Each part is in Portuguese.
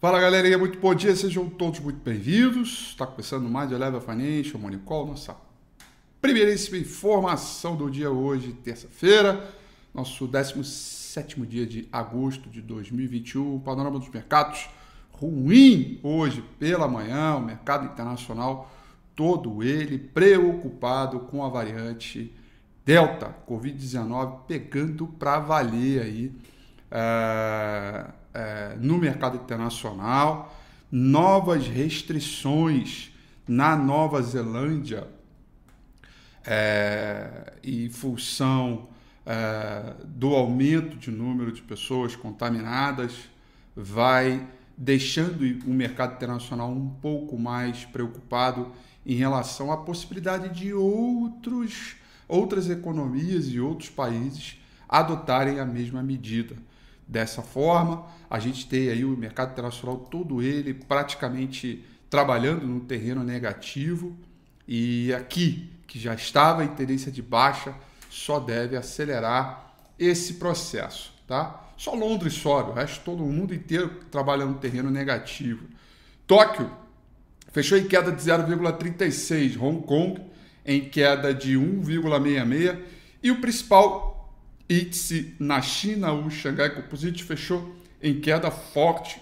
Fala galerinha, muito bom dia, sejam todos muito bem-vindos. Está começando mais de Eleva Financial, Monicol, nossa primeiríssima informação do dia hoje, terça-feira, nosso 17 dia de agosto de 2021. Panorama dos mercados ruim hoje pela manhã, o mercado internacional todo ele preocupado com a variante Delta, Covid-19 pegando para valer aí. É é, no mercado internacional, novas restrições na Nova Zelândia é, em função é, do aumento de número de pessoas contaminadas, vai deixando o mercado internacional um pouco mais preocupado em relação à possibilidade de outros, outras economias e outros países adotarem a mesma medida. Dessa forma, a gente tem aí o mercado internacional todo ele praticamente trabalhando no terreno negativo e aqui, que já estava em tendência de baixa, só deve acelerar esse processo, tá? Só Londres sobe, o resto todo mundo inteiro trabalha no terreno negativo. Tóquio fechou em queda de 0,36, Hong Kong em queda de 1,66 e o principal índice na China, o Xangai Composite fechou em queda forte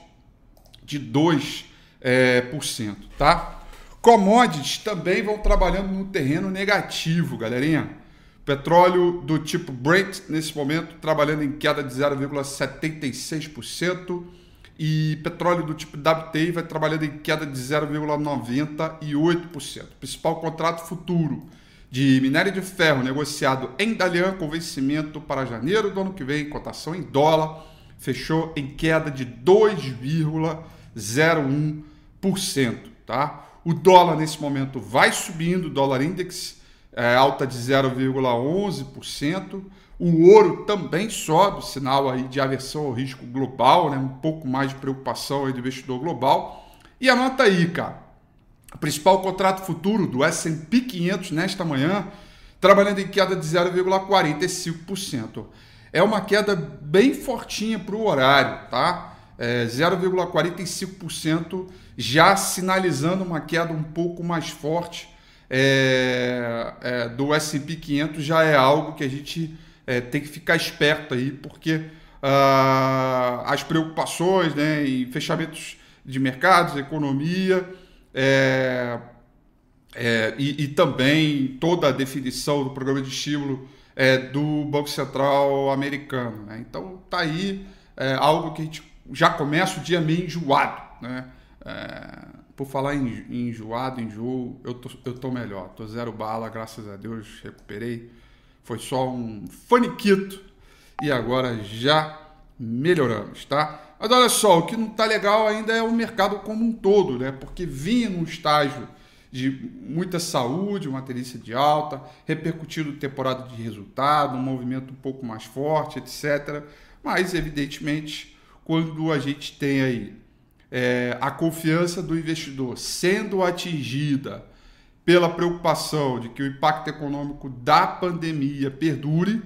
de 2%, é, por cento, tá? Commodities também vão trabalhando no terreno negativo, galerinha. Petróleo do tipo Brent, nesse momento, trabalhando em queda de 0,76%. E petróleo do tipo WTI vai trabalhando em queda de 0,98%. Principal contrato futuro de minério de ferro negociado em Dalian com vencimento para janeiro do ano que vem, cotação em dólar, fechou em queda de 2,01%, tá? O dólar nesse momento vai subindo, dólar index é, alta de 0,11%. O ouro também sobe, sinal aí de aversão ao risco global, né? um pouco mais de preocupação aí do investidor global. E anota aí, cara, o principal contrato futuro do S&P 500 nesta manhã, trabalhando em queda de 0,45%. É uma queda bem fortinha para o horário, tá? É 0,45%, já sinalizando uma queda um pouco mais forte é, é, do S&P 500, já é algo que a gente é, tem que ficar esperto aí, porque uh, as preocupações né, em fechamentos de mercados, economia é, é, e, e, também toda a definição do programa de estímulo é, do Banco Central americano. Né? Então tá aí é, algo que a gente já começa o dia meio enjoado. Né? É, por falar em, em enjoado, enjoo, eu tô, eu tô melhor. Tô zero bala, graças a Deus, recuperei. Foi só um faniquito e agora já melhoramos, tá? Mas olha só, o que não está legal ainda é o mercado como um todo, né? Porque vinha num estágio de muita saúde, uma tendência de alta, repercutindo temporada de resultado, um movimento um pouco mais forte, etc. Mas, evidentemente, quando a gente tem aí é, a confiança do investidor sendo atingida pela preocupação de que o impacto econômico da pandemia perdure,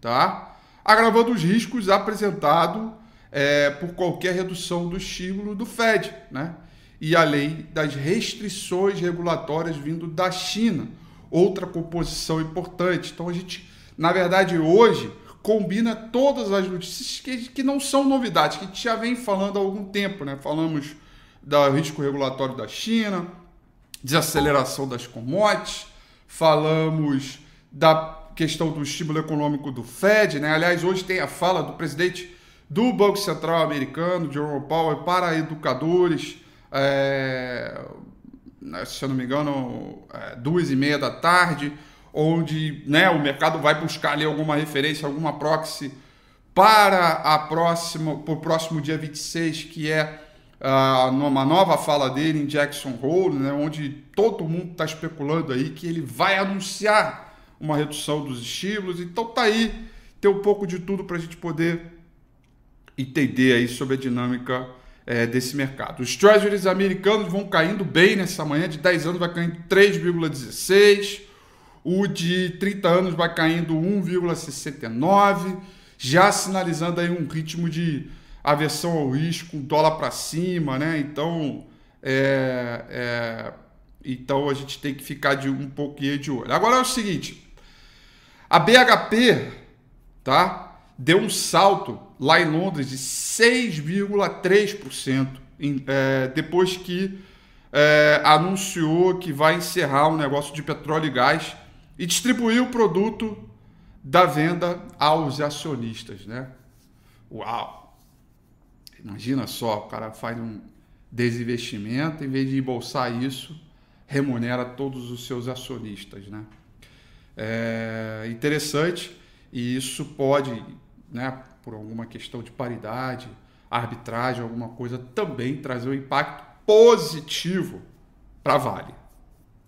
tá? agravando os riscos apresentados é, por qualquer redução do estímulo do Fed, né? E a lei das restrições regulatórias vindo da China, outra composição importante. Então a gente, na verdade, hoje combina todas as notícias que, que não são novidades, que a gente já vem falando há algum tempo, né? Falamos do risco regulatório da China, desaceleração das commodities, falamos da questão do estímulo econômico do Fed, né? Aliás, hoje tem a fala do presidente do Banco Central americano, Jerome Powell, para educadores, é, se eu não me engano, é, duas e meia da tarde, onde né, o mercado vai buscar ali alguma referência, alguma proxy para a próxima, para o próximo dia 26, que é uh, numa nova fala dele em Jackson Hole, né, onde todo mundo está especulando aí que ele vai anunciar uma redução dos estímulos. Então tá aí, tem um pouco de tudo para a gente poder entender aí sobre a dinâmica é, desse mercado. Os treasuries americanos vão caindo bem nessa manhã, de 10 anos vai caindo 3,16, o de 30 anos vai caindo 1,69, já sinalizando aí um ritmo de aversão ao risco, dólar para cima, né? Então, é, é, então a gente tem que ficar de um pouquinho de olho. Agora é o seguinte, a BHP, tá? Deu um salto lá em Londres de 6,3% é, depois que é, anunciou que vai encerrar um negócio de petróleo e gás e distribuir o produto da venda aos acionistas, né? Uau! Imagina só, o cara faz um desinvestimento, em vez de embolsar isso, remunera todos os seus acionistas, né? É interessante e isso pode, né, por alguma questão de paridade, arbitragem, alguma coisa, também trazer um impacto positivo para a Vale,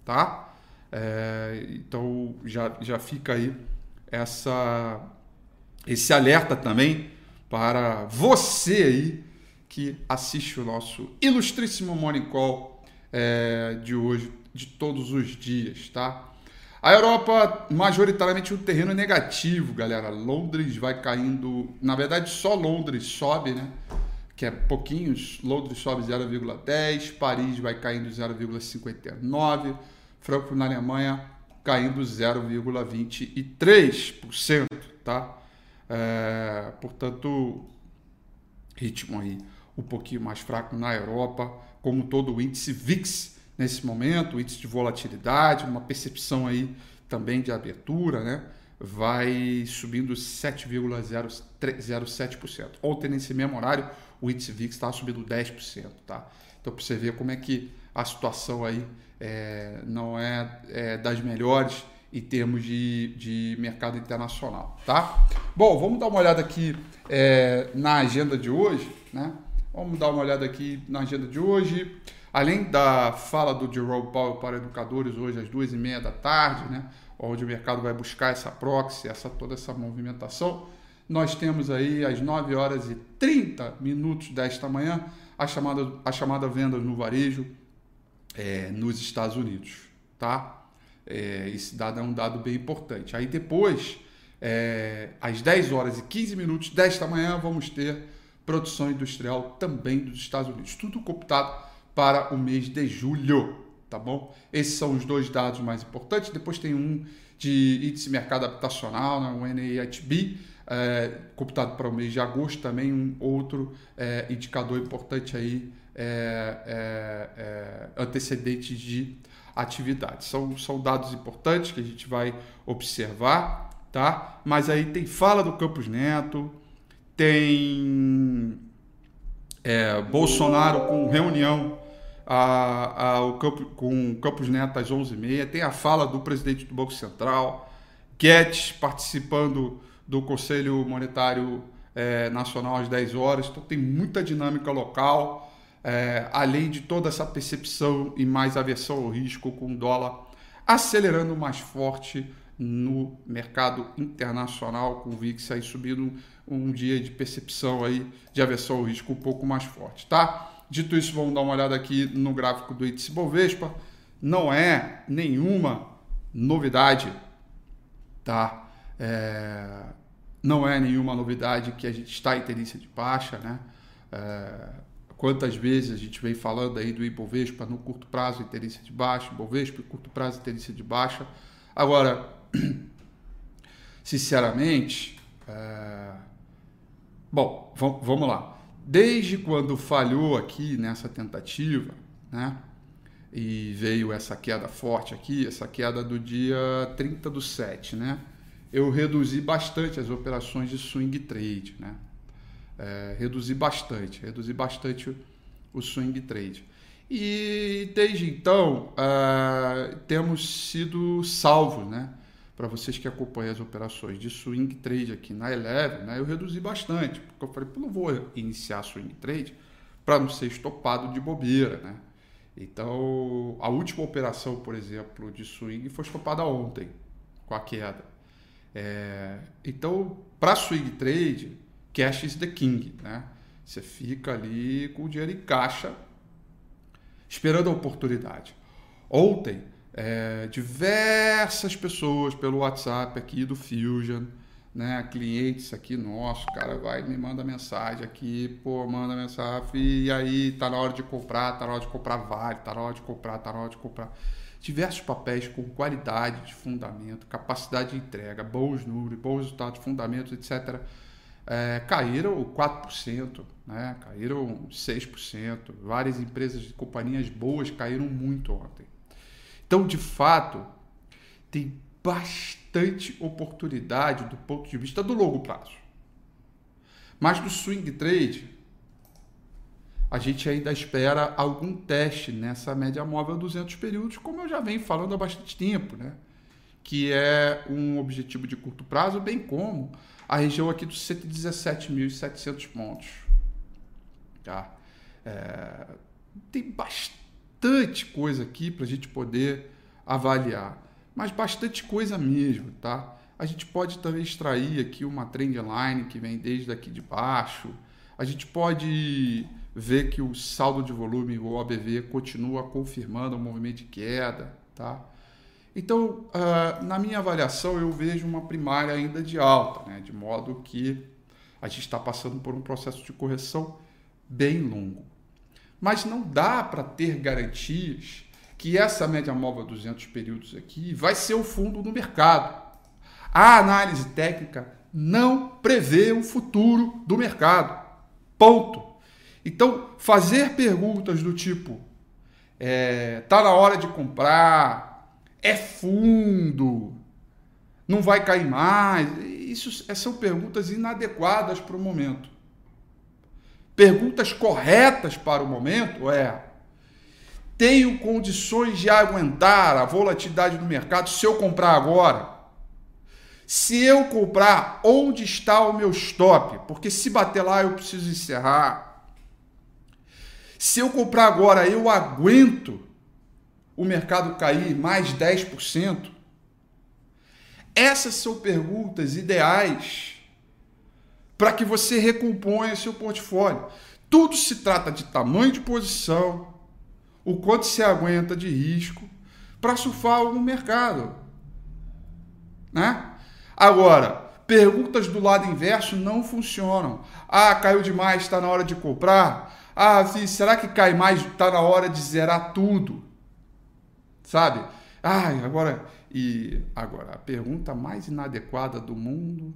tá? É, então já, já fica aí essa, esse alerta também para você aí que assiste o nosso ilustríssimo Morning Call é, de hoje, de todos os dias, tá? A Europa, majoritariamente, um terreno negativo, galera. Londres vai caindo. Na verdade, só Londres sobe, né? Que é pouquinhos. Londres sobe 0,10. Paris vai caindo 0,59. Frankfurt, na Alemanha, caindo 0,23%, tá? É, portanto, ritmo aí um pouquinho mais fraco na Europa, como todo o índice VIX nesse momento, o índice de volatilidade, uma percepção aí também de abertura, né? vai subindo 7,07%. Ontem, nesse mesmo horário, o índice VIX estava subindo 10%. Tá? Então, para você ver como é que a situação aí é, não é, é, das melhores em termos de, de mercado internacional. Tá? Bom, vamos dar uma olhada aqui é, na agenda de hoje. Né? Vamos dar uma olhada aqui na agenda de hoje. Além da fala do Jerome Powell para educadores hoje às duas e meia da tarde, né, onde o mercado vai buscar essa proxy, essa, toda essa movimentação, nós temos aí às 9 horas e 30 minutos desta manhã a chamada, a chamada venda no varejo é, nos Estados Unidos. Tá? É, esse dado é um dado bem importante. Aí depois, é, às 10 horas e 15 minutos desta manhã, vamos ter produção industrial também dos Estados Unidos. Tudo computado para o mês de julho, tá bom? Esses são os dois dados mais importantes. Depois tem um de índice mercado habitacional, né, o NAHB, é, computado para o mês de agosto, também um outro é, indicador importante aí, é, é, é antecedentes de atividade. São, são dados importantes que a gente vai observar, tá? Mas aí tem fala do Campos Neto, tem é, Bolsonaro com reunião a, a, o Campo, com Campos Neto às 11h30. Tem a fala do presidente do Banco Central, Guedes participando do Conselho Monetário é, Nacional às 10 horas. Então tem muita dinâmica local, é, além de toda essa percepção e mais aversão ao risco com o dólar acelerando mais forte no mercado internacional, com o VIX aí subindo um dia de percepção aí de aversão ao risco um pouco mais forte, tá? Dito isso, vamos dar uma olhada aqui no gráfico do índice Bovespa. Não é nenhuma novidade, tá? É, não é nenhuma novidade que a gente está em tendência de baixa, né? É, quantas vezes a gente vem falando aí do Ibovespa no curto prazo em tendência de baixa, Ibovespa curto prazo em tendência de baixa. Agora, sinceramente, é... bom, vamos lá desde quando falhou aqui nessa tentativa, né? E veio essa queda forte aqui, essa queda do dia 30 do 7, né? Eu reduzi bastante as operações de swing trade, né? É, reduzi bastante, reduzi bastante o swing trade. E desde então uh, temos sido salvos, né? Para vocês que acompanham as operações de swing trade aqui na Eleven, né, eu reduzi bastante, porque eu falei, não vou iniciar swing trade para não ser estopado de bobeira, né? Então, a última operação, por exemplo, de swing foi estopada ontem, com a queda. É, então, para swing trade, cash is the king, né? Você fica ali com o dinheiro em caixa, esperando a oportunidade. Ontem, é, diversas pessoas pelo WhatsApp aqui do Fusion, né, clientes aqui nossos, cara, vai me manda mensagem aqui, pô, manda mensagem, e aí tá na hora de comprar, tá na hora de comprar vale, tá na hora de comprar, tá na hora de comprar. Diversos papéis com qualidade de fundamento, capacidade de entrega, bons números, bons resultados, fundamentos, etc. É, caíram 4%, né? caíram 6%. Várias empresas de companhias boas caíram muito ontem. Então, de fato, tem bastante oportunidade do ponto de vista do longo prazo. Mas do swing trade, a gente ainda espera algum teste nessa média móvel 200 períodos, como eu já venho falando há bastante tempo, né? que é um objetivo de curto prazo, bem como a região aqui dos 117.700 pontos. Tá? É, tem bastante bastante coisa aqui para a gente poder avaliar, mas bastante coisa mesmo, tá? A gente pode também extrair aqui uma trend line que vem desde aqui de baixo. A gente pode ver que o saldo de volume, o OBV, continua confirmando o movimento de queda, tá? Então, uh, na minha avaliação, eu vejo uma primária ainda de alta, né? de modo que a gente está passando por um processo de correção bem longo. Mas não dá para ter garantias que essa média móvel 200 períodos aqui vai ser o fundo do mercado. A análise técnica não prevê o futuro do mercado. Ponto. Então, fazer perguntas do tipo: é, tá na hora de comprar, é fundo, não vai cair mais. Isso são perguntas inadequadas para o momento perguntas corretas para o momento é: tenho condições de aguentar a volatilidade do mercado se eu comprar agora? Se eu comprar, onde está o meu stop? Porque se bater lá eu preciso encerrar. Se eu comprar agora, eu aguento o mercado cair mais 10%? Essas são perguntas ideais para que você recomponha seu portfólio. Tudo se trata de tamanho de posição, o quanto você aguenta de risco para surfar no mercado. Né? Agora, perguntas do lado inverso não funcionam. Ah, caiu demais, está na hora de comprar. Ah, será que cai mais? Está na hora de zerar tudo. Sabe? Ah, agora. E agora, a pergunta mais inadequada do mundo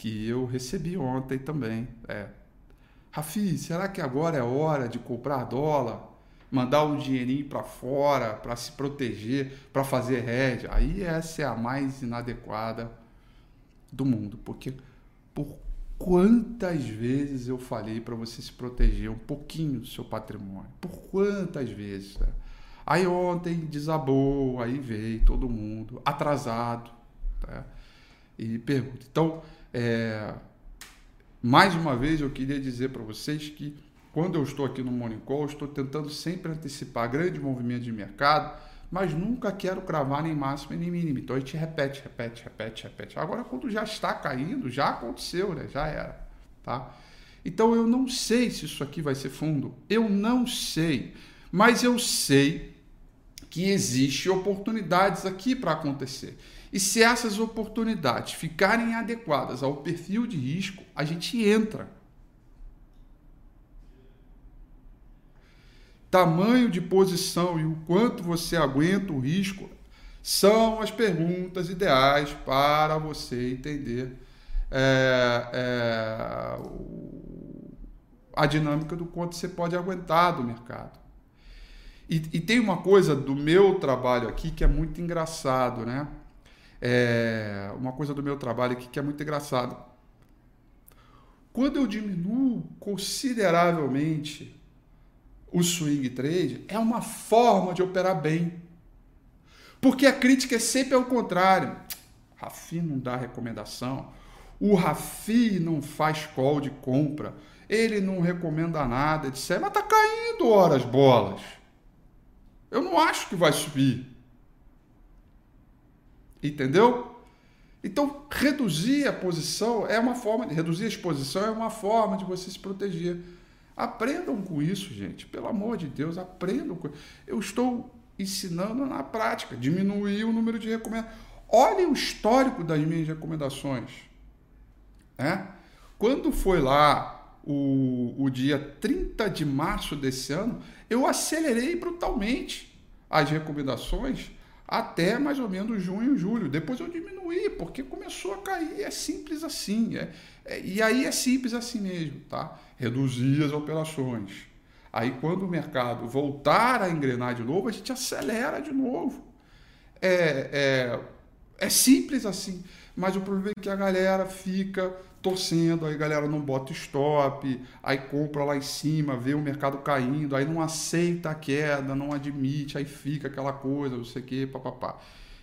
que eu recebi ontem também. É. Rafi, será que agora é hora de comprar dólar? Mandar um dinheirinho para fora para se proteger, para fazer hedge? Aí essa é a mais inadequada do mundo, porque por quantas vezes eu falei para você se proteger um pouquinho do seu patrimônio? Por quantas vezes? Né? Aí ontem desabou, aí veio todo mundo atrasado. Tá? E pergunta. Então, é, mais uma vez, eu queria dizer para vocês que quando eu estou aqui no Morning Call, estou tentando sempre antecipar grandes movimentos de mercado, mas nunca quero cravar nem máximo nem mínimo. Então a gente repete, repete, repete, repete. Agora, quando já está caindo, já aconteceu, né? já era. Tá? Então eu não sei se isso aqui vai ser fundo. Eu não sei. Mas eu sei que existem oportunidades aqui para acontecer. E se essas oportunidades ficarem adequadas ao perfil de risco, a gente entra. Tamanho de posição e o quanto você aguenta o risco são as perguntas ideais para você entender é, é, a dinâmica do quanto você pode aguentar do mercado. E, e tem uma coisa do meu trabalho aqui que é muito engraçado, né? É uma coisa do meu trabalho aqui que é muito engraçado. Quando eu diminuo consideravelmente o swing trade, é uma forma de operar bem. Porque a crítica é sempre ao contrário. Rafi não dá recomendação. O Rafi não faz call de compra. Ele não recomenda nada, etc. Mas tá caindo horas bolas. Eu não acho que vai subir. Entendeu? Então, reduzir a posição é uma forma de reduzir a exposição é uma forma de você se proteger. Aprendam com isso, gente. Pelo amor de Deus, aprendam com Eu estou ensinando na prática, diminuir o número de recomendações. Olhem o histórico das minhas recomendações. Né? Quando foi lá o, o dia 30 de março desse ano, eu acelerei brutalmente as recomendações até mais ou menos junho, julho. Depois eu diminuí, porque começou a cair. É simples assim. É, é, e aí é simples assim mesmo, tá? Reduzir as operações. Aí quando o mercado voltar a engrenar de novo, a gente acelera de novo. É, é, é simples assim. Mas o problema é que a galera fica torcendo, aí galera não bota stop, aí compra lá em cima, vê o mercado caindo, aí não aceita a queda, não admite, aí fica aquela coisa, não sei o que, papapá.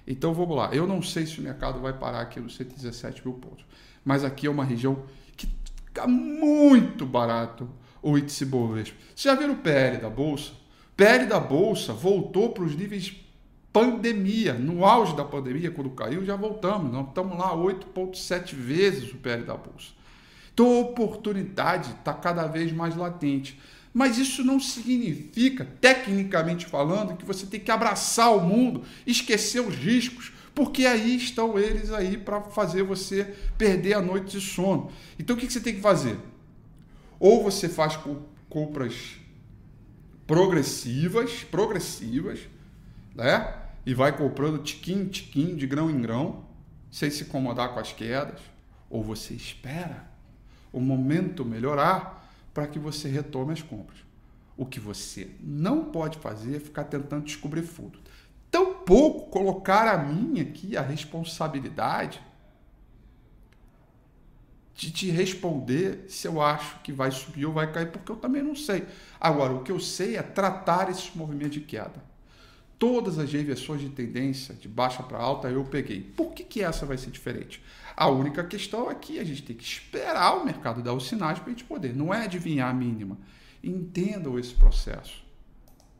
Então vamos lá, eu não sei se o mercado vai parar aqui nos 117 mil pontos, mas aqui é uma região que fica muito barato o índice Bovespa. Você já viram o PL da Bolsa? PL da Bolsa voltou para os níveis pandemia, no auge da pandemia, quando caiu, já voltamos. Nós estamos lá 8,7 vezes o PL da Bolsa. Então a oportunidade está cada vez mais latente. Mas isso não significa, tecnicamente falando, que você tem que abraçar o mundo, esquecer os riscos, porque aí estão eles aí para fazer você perder a noite de sono. Então o que você tem que fazer? Ou você faz compras progressivas, progressivas, né? E vai comprando tiquinho, tiquinho, de grão em grão, sem se incomodar com as quedas, ou você espera o momento melhorar para que você retome as compras. O que você não pode fazer é ficar tentando descobrir fundo. Tampouco colocar a mim aqui a responsabilidade de te responder se eu acho que vai subir ou vai cair, porque eu também não sei. Agora, o que eu sei é tratar esses movimentos de queda. Todas as reversões de tendência de baixa para alta eu peguei. Por que, que essa vai ser diferente? A única questão é que a gente tem que esperar o mercado dar os sinais para a gente poder. Não é adivinhar a mínima. Entendam esse processo.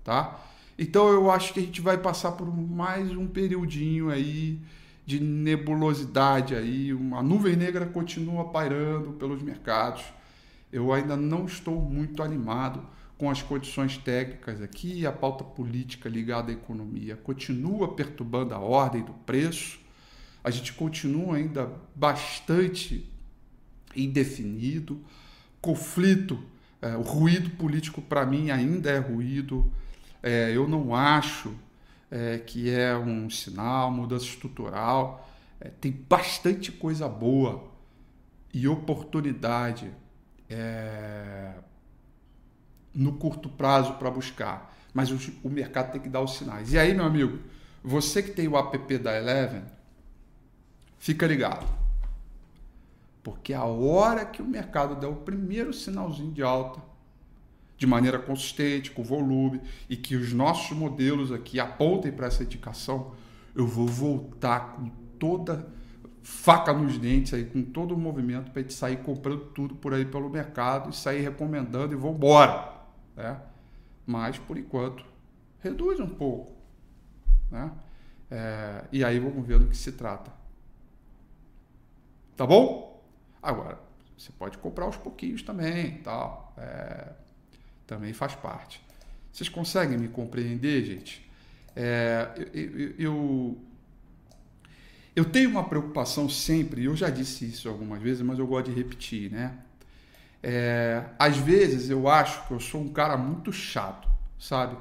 Tá? Então eu acho que a gente vai passar por mais um periodinho aí de nebulosidade aí, uma nuvem negra continua pairando pelos mercados. Eu ainda não estou muito animado com as condições técnicas aqui, a pauta política ligada à economia continua perturbando a ordem do preço, a gente continua ainda bastante indefinido, conflito, é, o ruído político para mim ainda é ruído, é, eu não acho é, que é um sinal, mudança estrutural, é, tem bastante coisa boa e oportunidade é, no curto prazo para buscar, mas o, o, mercado tem que dar os sinais. E aí, meu amigo, você que tem o app da Eleven, fica ligado. Porque a hora que o mercado der o primeiro sinalzinho de alta, de maneira consistente, com volume, e que os nossos modelos aqui apontem para essa indicação, eu vou voltar com toda faca nos dentes aí, com todo o movimento para a gente sair comprando tudo por aí pelo mercado e sair recomendando e vamos embora. Né? Mas, por enquanto, reduz um pouco. Né? É, e aí vamos ver do que se trata. Tá bom? Agora, você pode comprar aos pouquinhos também, tal. É, também faz parte. Vocês conseguem me compreender, gente? É, eu, eu, eu tenho uma preocupação sempre, eu já disse isso algumas vezes, mas eu gosto de repetir, né? É, às vezes eu acho que eu sou um cara muito chato, sabe?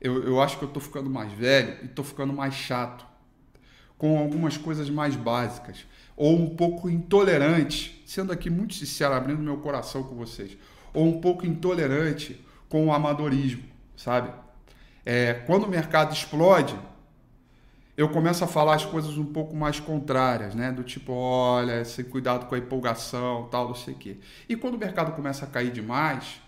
Eu, eu acho que eu estou ficando mais velho e estou ficando mais chato com algumas coisas mais básicas ou um pouco intolerante, sendo aqui muito sincero, abrindo meu coração com vocês, ou um pouco intolerante com o amadorismo, sabe? É, quando o mercado explode, eu começo a falar as coisas um pouco mais contrárias, né? Do tipo, olha, sem cuidado com a empolgação, tal, não sei o quê. E quando o mercado começa a cair demais,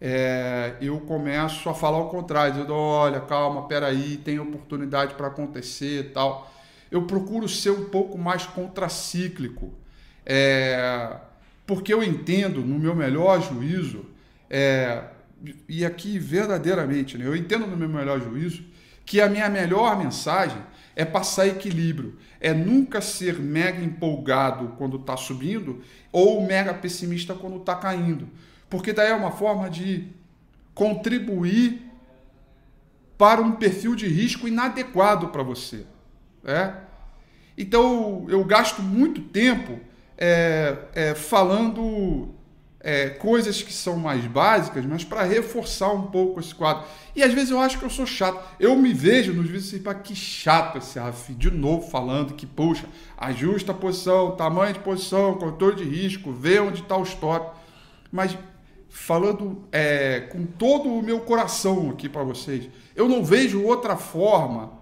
é, eu começo a falar o contrário, dizendo, olha, calma, peraí, tem oportunidade para acontecer tal. eu procuro ser um pouco mais contracíclico. É, porque eu entendo, no meu melhor juízo, é, e aqui verdadeiramente, né, eu entendo no meu melhor juízo, que a minha melhor mensagem é passar equilíbrio, é nunca ser mega empolgado quando está subindo ou mega pessimista quando está caindo, porque daí é uma forma de contribuir para um perfil de risco inadequado para você. Né? Então eu gasto muito tempo é, é, falando é, coisas que são mais básicas, mas para reforçar um pouco esse quadro. E às vezes eu acho que eu sou chato. Eu me vejo nos vídeos assim, que chato esse Rafi, de novo falando que, puxa, ajusta a posição, tamanho de posição, controle de risco, vê onde está o stop. Mas falando é, com todo o meu coração aqui para vocês, eu não vejo outra forma.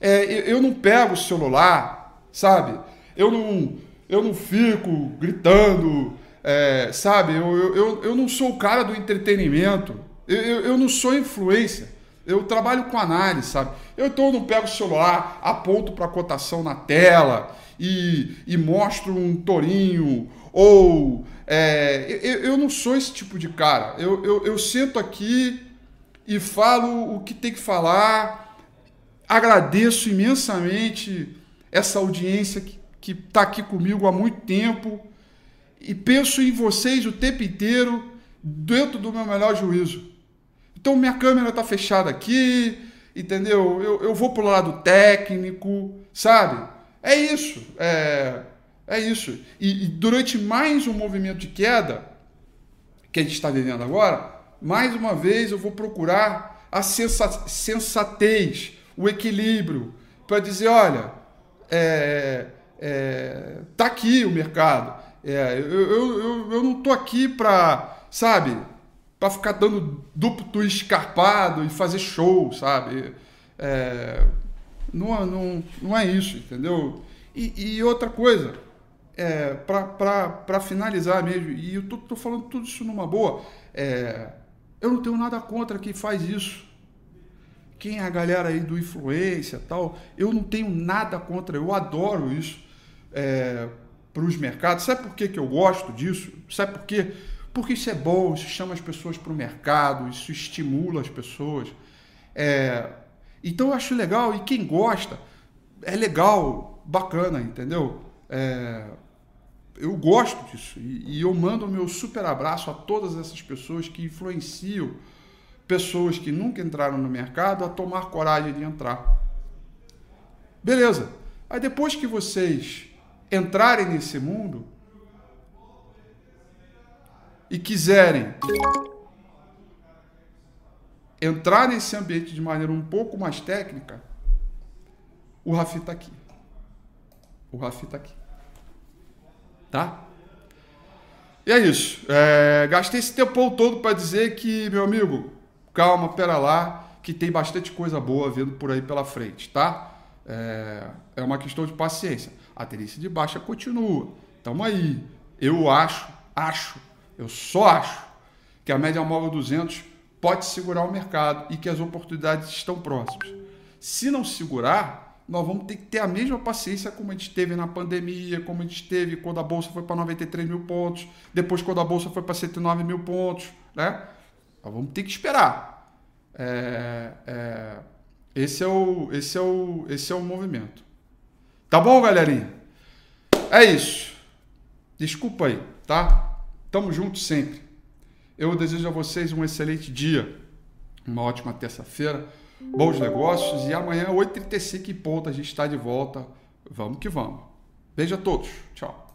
É, eu não pego o celular, sabe? Eu não, eu não fico gritando é, sabe, eu, eu, eu não sou o cara do entretenimento, eu, eu, eu não sou influência. Eu trabalho com análise, sabe? Eu então não pego o celular, aponto para a cotação na tela e, e mostro um tourinho ou é, eu, eu não sou esse tipo de cara. Eu, eu, eu sento aqui e falo o que tem que falar. Agradeço imensamente essa audiência que está aqui comigo há muito tempo e penso em vocês o tempo inteiro dentro do meu melhor juízo. Então minha câmera está fechada aqui, entendeu? Eu, eu vou para o lado técnico, sabe? É isso, é, é isso. E, e durante mais um movimento de queda que a gente está vivendo agora, mais uma vez eu vou procurar a sensatez, o equilíbrio, para dizer, olha, é, é, tá aqui o mercado. É, eu, eu, eu, eu não tô aqui para, sabe, para ficar dando duplo escarpado e fazer show, sabe? É, não, não, não é isso, entendeu? E, e outra coisa, é, para finalizar mesmo, e eu tô, tô, falando tudo isso numa boa, é, eu não tenho nada contra quem faz isso. Quem é a galera aí do influência tal, eu não tenho nada contra, eu adoro isso. É, para os mercados. Sabe por que, que eu gosto disso? Sabe por quê? Porque isso é bom, isso chama as pessoas para o mercado, isso estimula as pessoas. É, então eu acho legal, e quem gosta, é legal, bacana, entendeu? É, eu gosto disso e, e eu mando o meu super abraço a todas essas pessoas que influenciam pessoas que nunca entraram no mercado a tomar coragem de entrar. Beleza. Aí depois que vocês entrarem nesse mundo e quiserem entrar nesse ambiente de maneira um pouco mais técnica, o Rafi está aqui. O Rafi está aqui. Tá? E é isso. É, gastei esse tempo todo para dizer que, meu amigo, calma, pera lá, que tem bastante coisa boa vindo por aí pela frente, tá? É, é uma questão de paciência. A tendência de baixa continua. Tamo aí. Eu acho, acho, eu só acho que a média móvel 200 pode segurar o mercado e que as oportunidades estão próximas. Se não segurar, nós vamos ter que ter a mesma paciência como a gente teve na pandemia, como a gente teve quando a bolsa foi para 93 mil pontos, depois quando a bolsa foi para 109 mil pontos, né? Nós vamos ter que esperar. É, é, esse é o, esse é o, esse é o movimento. Tá bom, galerinha? É isso. Desculpa aí, tá? Tamo junto sempre. Eu desejo a vocês um excelente dia, uma ótima terça-feira, bons negócios e amanhã, 8h35 em ponto, a gente está de volta. Vamos que vamos. Beijo a todos. Tchau.